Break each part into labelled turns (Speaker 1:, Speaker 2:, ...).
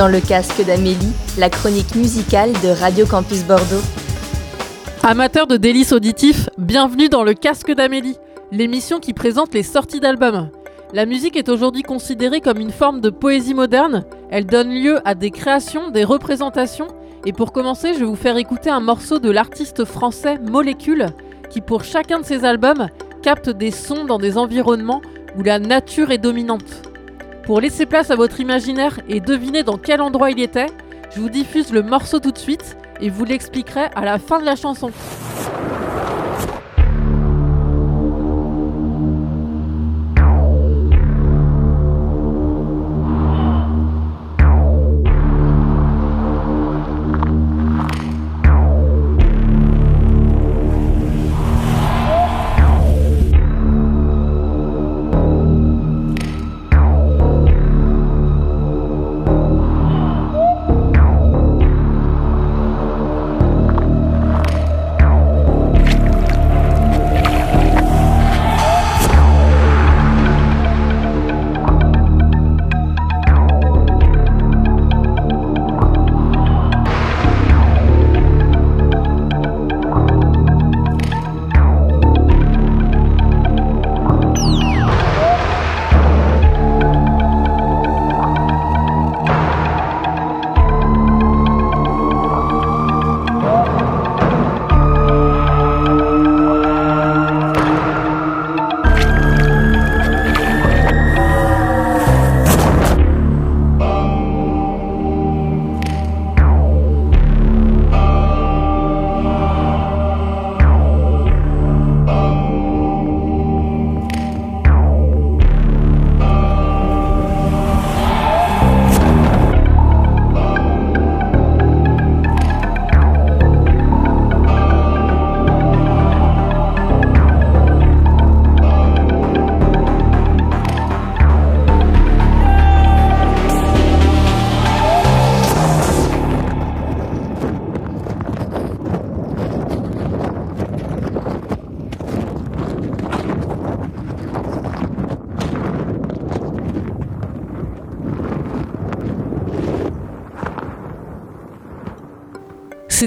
Speaker 1: dans le casque d'Amélie, la chronique musicale de Radio Campus Bordeaux.
Speaker 2: Amateurs de délices auditifs, bienvenue dans le casque d'Amélie, l'émission qui présente les sorties d'albums. La musique est aujourd'hui considérée comme une forme de poésie moderne, elle donne lieu à des créations, des représentations, et pour commencer, je vais vous faire écouter un morceau de l'artiste français Molécule, qui pour chacun de ses albums capte des sons dans des environnements où la nature est dominante. Pour laisser place à votre imaginaire et deviner dans quel endroit il était, je vous diffuse le morceau tout de suite et vous l'expliquerai à la fin de la chanson.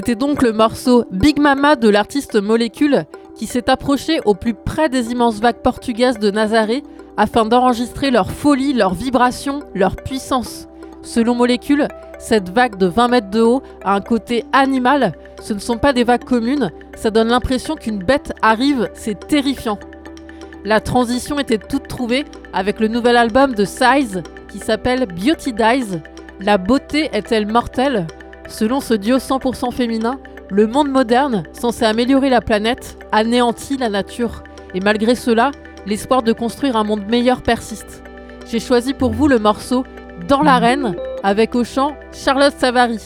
Speaker 2: C'était donc le morceau Big Mama de l'artiste Molécule qui s'est approché au plus près des immenses vagues portugaises de Nazaré afin d'enregistrer leur folie, leur vibration, leur puissance. Selon Molécule, cette vague de 20 mètres de haut a un côté animal, ce ne sont pas des vagues communes, ça donne l'impression qu'une bête arrive, c'est terrifiant. La transition était toute trouvée avec le nouvel album de Size qui s'appelle Beauty Dies. La beauté est-elle mortelle? Selon ce duo 100% féminin, le monde moderne, censé améliorer la planète, anéantit la nature. Et malgré cela, l'espoir de construire un monde meilleur persiste. J'ai choisi pour vous le morceau Dans l'arène avec au chant Charlotte Savary.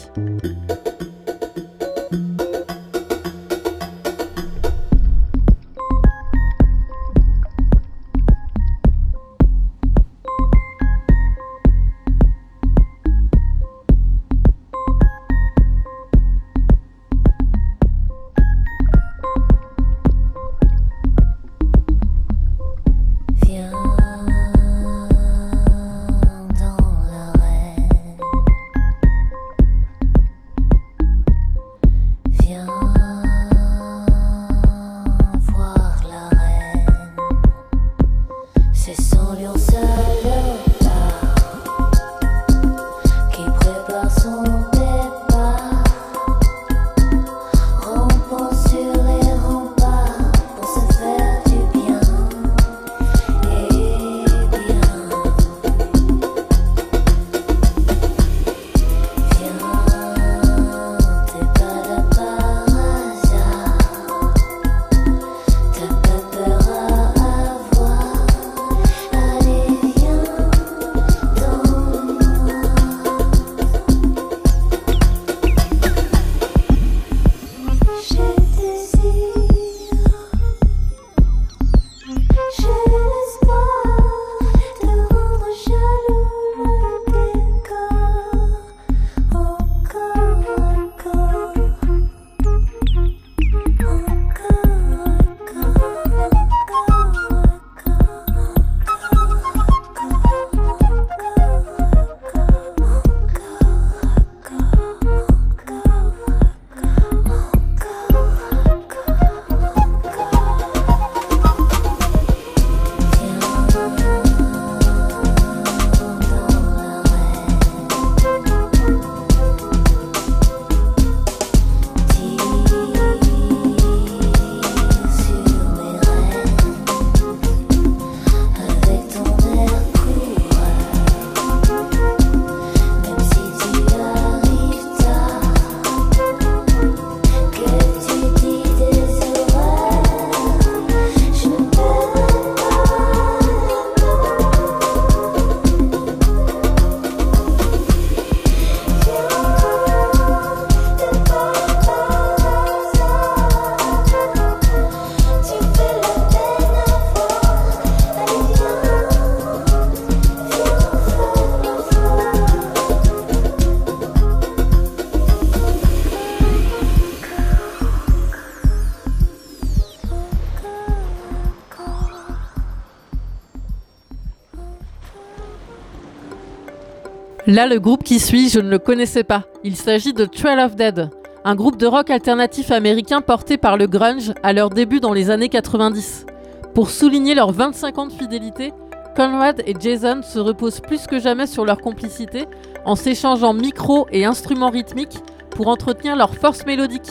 Speaker 2: Là, le groupe qui suit, je ne le connaissais pas. Il s'agit de Trail of Dead, un groupe de rock alternatif américain porté par le grunge à leur début dans les années 90. Pour souligner leurs 25 ans de fidélité, Conrad et Jason se reposent plus que jamais sur leur complicité en s'échangeant micros et instruments rythmiques pour entretenir leur force mélodique.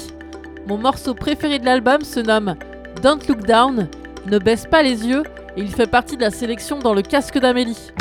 Speaker 2: Mon morceau préféré de l'album se nomme Don't Look Down, ne baisse pas les yeux et il fait partie de la sélection dans le casque d'Amélie.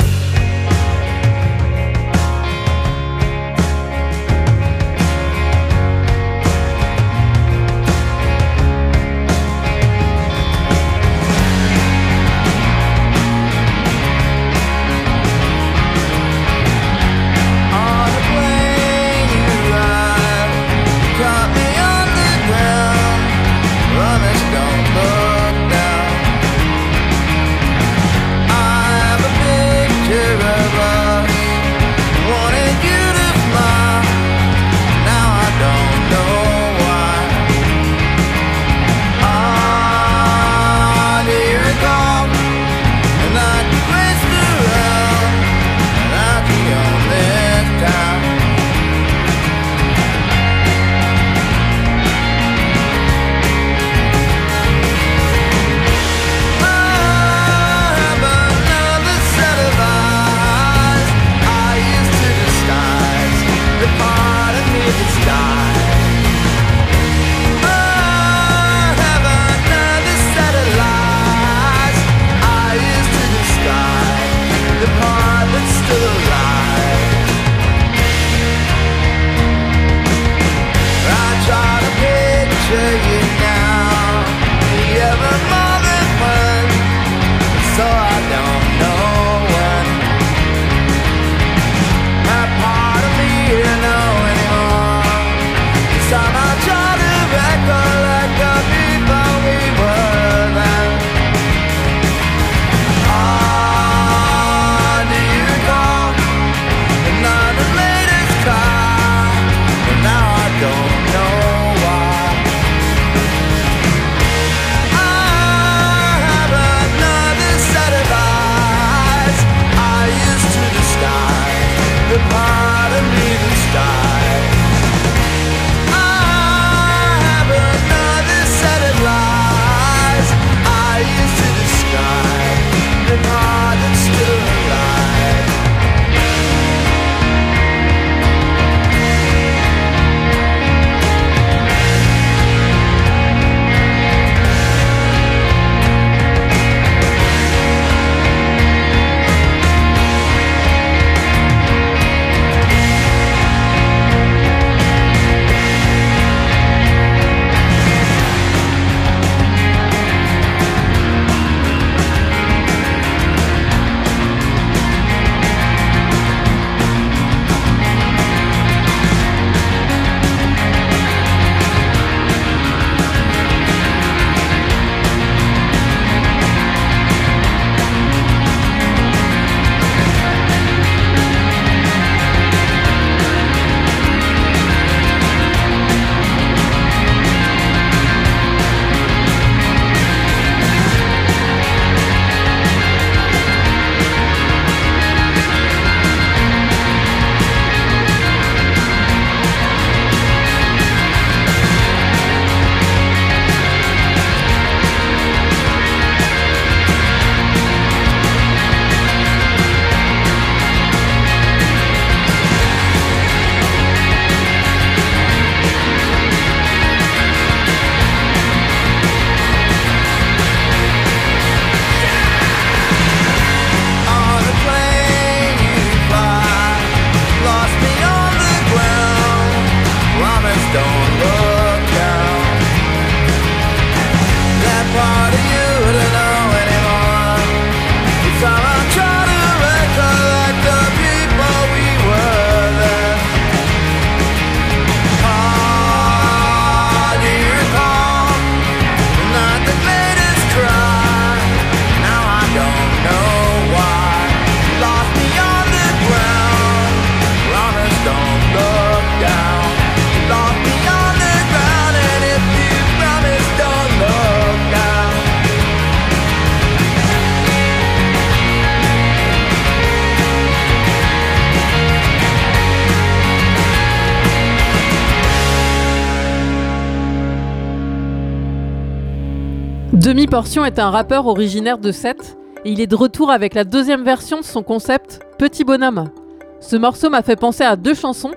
Speaker 2: Demi-portion est un rappeur originaire de Sète et il est de retour avec la deuxième version de son concept Petit Bonhomme. Ce morceau m'a fait penser à deux chansons,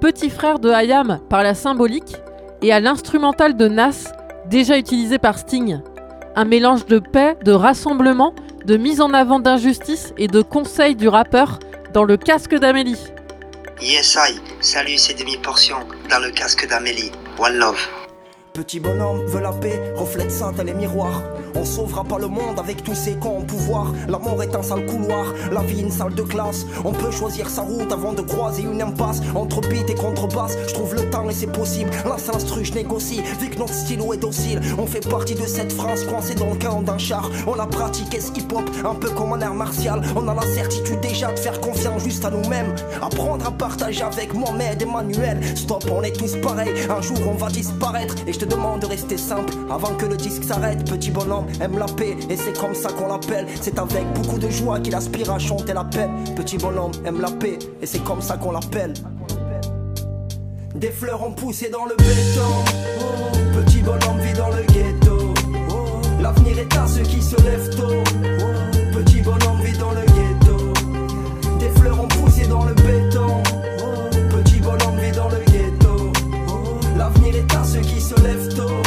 Speaker 2: Petit frère de Hayam par la symbolique et à l'instrumental de Nas déjà utilisé par Sting. Un mélange de paix, de rassemblement, de mise en avant d'injustice et de conseils du rappeur dans le casque d'Amélie.
Speaker 3: Yes I, salut c'est demi-portion dans le casque d'Amélie. One love.
Speaker 4: Petit bonhomme veut la paix, reflète ça dans les miroirs. On sauvera pas le monde avec tous ces cons au pouvoir. La mort est un sale couloir, la vie une salle de classe. On peut choisir sa route avant de croiser une impasse. Entre beat et contrebasse, je trouve le temps et c'est possible. Lance l'instru, je négocie, vu que notre stylo est docile. On fait partie de cette France coincée dans le camp d'un char. On a pratiqué ce hip-hop, un peu comme un air martial. On a la certitude déjà de faire confiance juste à nous-mêmes. Apprendre à partager avec Mohamed et Manuel. Stop, on est tous pareils. Un jour on va disparaître et je te demande de rester simple avant que le disque s'arrête. Petit bonhomme aime la paix et c'est comme ça qu'on l'appelle. C'est avec beaucoup de joie qu'il aspire à chanter la paix. Petit bonhomme aime la paix et c'est comme ça qu'on l'appelle. Des fleurs ont poussé dans le béton. Petit bonhomme vit dans le ghetto. L'avenir est à ceux qui se lèvent tôt. Petit bonhomme vit dans le ghetto. Des fleurs ont poussé dans le béton. Petit bonhomme vit dans le ghetto. L'avenir est à ceux qui se lèvent tôt.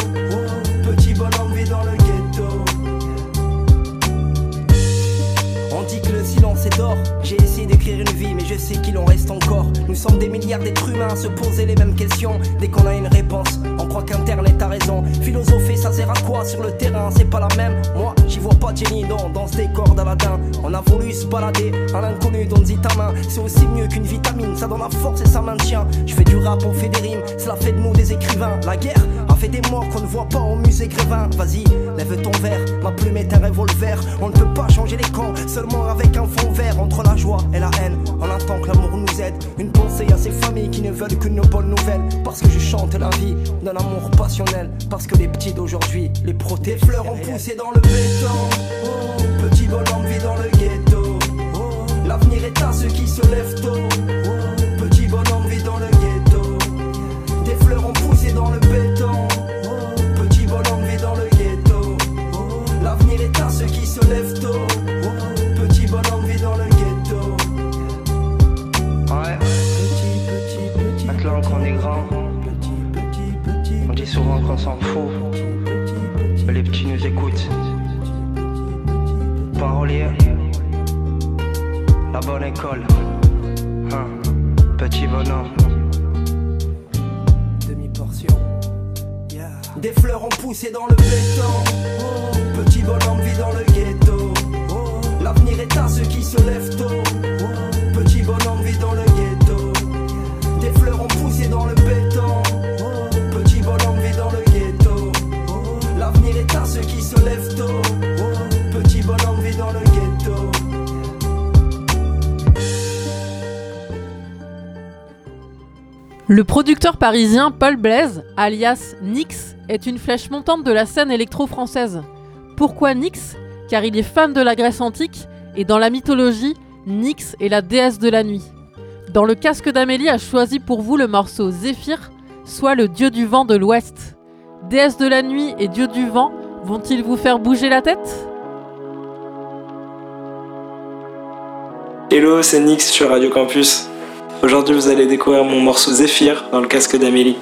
Speaker 4: J'ai essayé d'écrire une vie, mais je sais qu'il en reste encore. Nous sommes des milliards d'êtres humains à se poser les mêmes questions. Dès qu'on a une réponse, on croit qu'Internet a raison. Philosopher, ça sert à quoi sur le terrain? C'est pas la même. Moi, j'y vois pas Jenny, non, dans ce décor d'Aladin. On a voulu se balader à l'inconnu dit ta main. C'est aussi mieux qu'une vitamine, ça donne la force et ça maintient. Je fais du rap, on fait des rimes, cela fait de nous des écrivains. La guerre a fait des morts qu'on ne voit pas au musée Grévin. Vas-y, lève ton verre, ma plume est un revolver. On ne peut pas changer les camps, seulement avec un fond vert entre la joie et la haine. On attend que l'amour nous aide. Une pensée à ces familles qui ne veulent que nos bonnes nouvelles. Parce que je chante la vie d'un amour passionnel. Parce que les petits d'aujourd'hui, les protègent. Fleurs ont poussé dans le béton. Petit bonhomme vit dans le ghetto. L'avenir est à ceux qui se lèvent tôt. Petit bonhomme vit dans le ghetto. Des fleurs ont poussé dans le béton. Petit bonhomme vit dans le ghetto. L'avenir est à ceux qui se lèvent tôt. Petit bonhomme vit dans le ghetto.
Speaker 3: Ouais,
Speaker 4: Petit, petit, petit.
Speaker 3: maintenant qu'on est grand,
Speaker 4: Petit, petit, petit.
Speaker 3: on dit souvent qu'on s'en fout.
Speaker 4: Petit
Speaker 3: bonhomme.
Speaker 4: demi-portion. Des fleurs ont poussé dans le béton. Le
Speaker 2: producteur parisien Paul Blaise, alias Nix, est une flèche montante de la scène électro-française. Pourquoi Nix? Car il est fan de la Grèce antique et dans la mythologie, Nyx est la déesse de la nuit. Dans le casque d'Amélie a choisi pour vous le morceau Zéphyr, soit le dieu du vent de l'ouest. Déesse de la nuit et dieu du vent vont-ils vous faire bouger la tête?
Speaker 5: Hello, c'est Nix sur Radio Campus. Aujourd'hui, vous allez découvrir mon morceau Zéphyr dans le casque d'Amélie.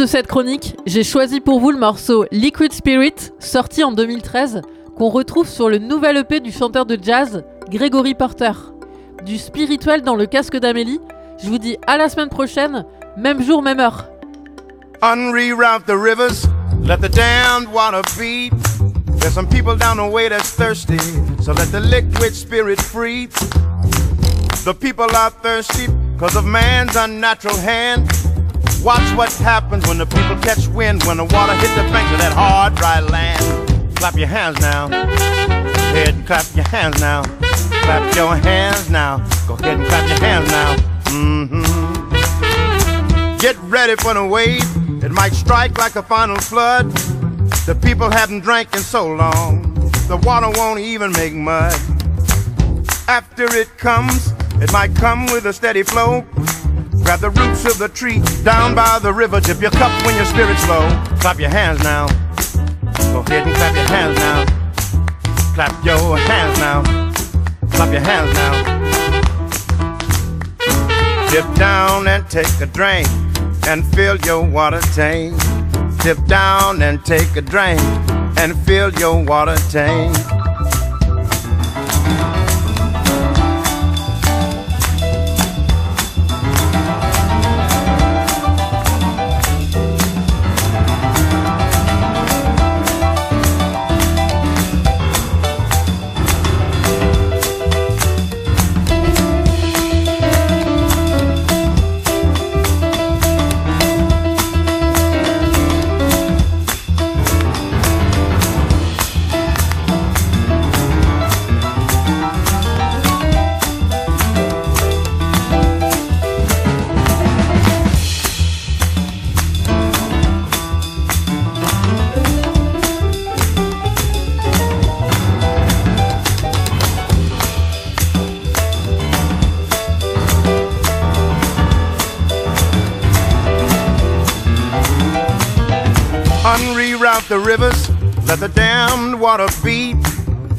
Speaker 2: De cette chronique, j'ai choisi pour vous le morceau Liquid Spirit, sorti en 2013, qu'on retrouve sur le nouvel EP du chanteur de jazz Gregory Porter. Du spirituel dans le casque d'Amélie, je vous dis à la semaine prochaine, même jour, même heure.
Speaker 6: The rivers, let the damned water. There's some people down the way that's thirsty, so let the liquid spirit free. The people are thirsty because of man's unnatural hand. Watch what happens when the people catch wind, when the water hits the banks of that hard, dry land. Clap your hands now. Go ahead and clap your hands now. Clap your hands now. Go ahead and clap your hands now. Mm-hmm. Get ready for the wave. It might strike like a final flood. The people haven't drank in so long. The water won't even make mud. After it comes, it might come with a steady flow. Grab the roots of the tree down by the river. Dip your cup when your spirit's low. Clap your hands now. Go ahead and clap your hands now. Clap your hands now. Clap your hands now. Dip down and take a drink and fill your water tank. Dip down and take a drink and fill your water tank.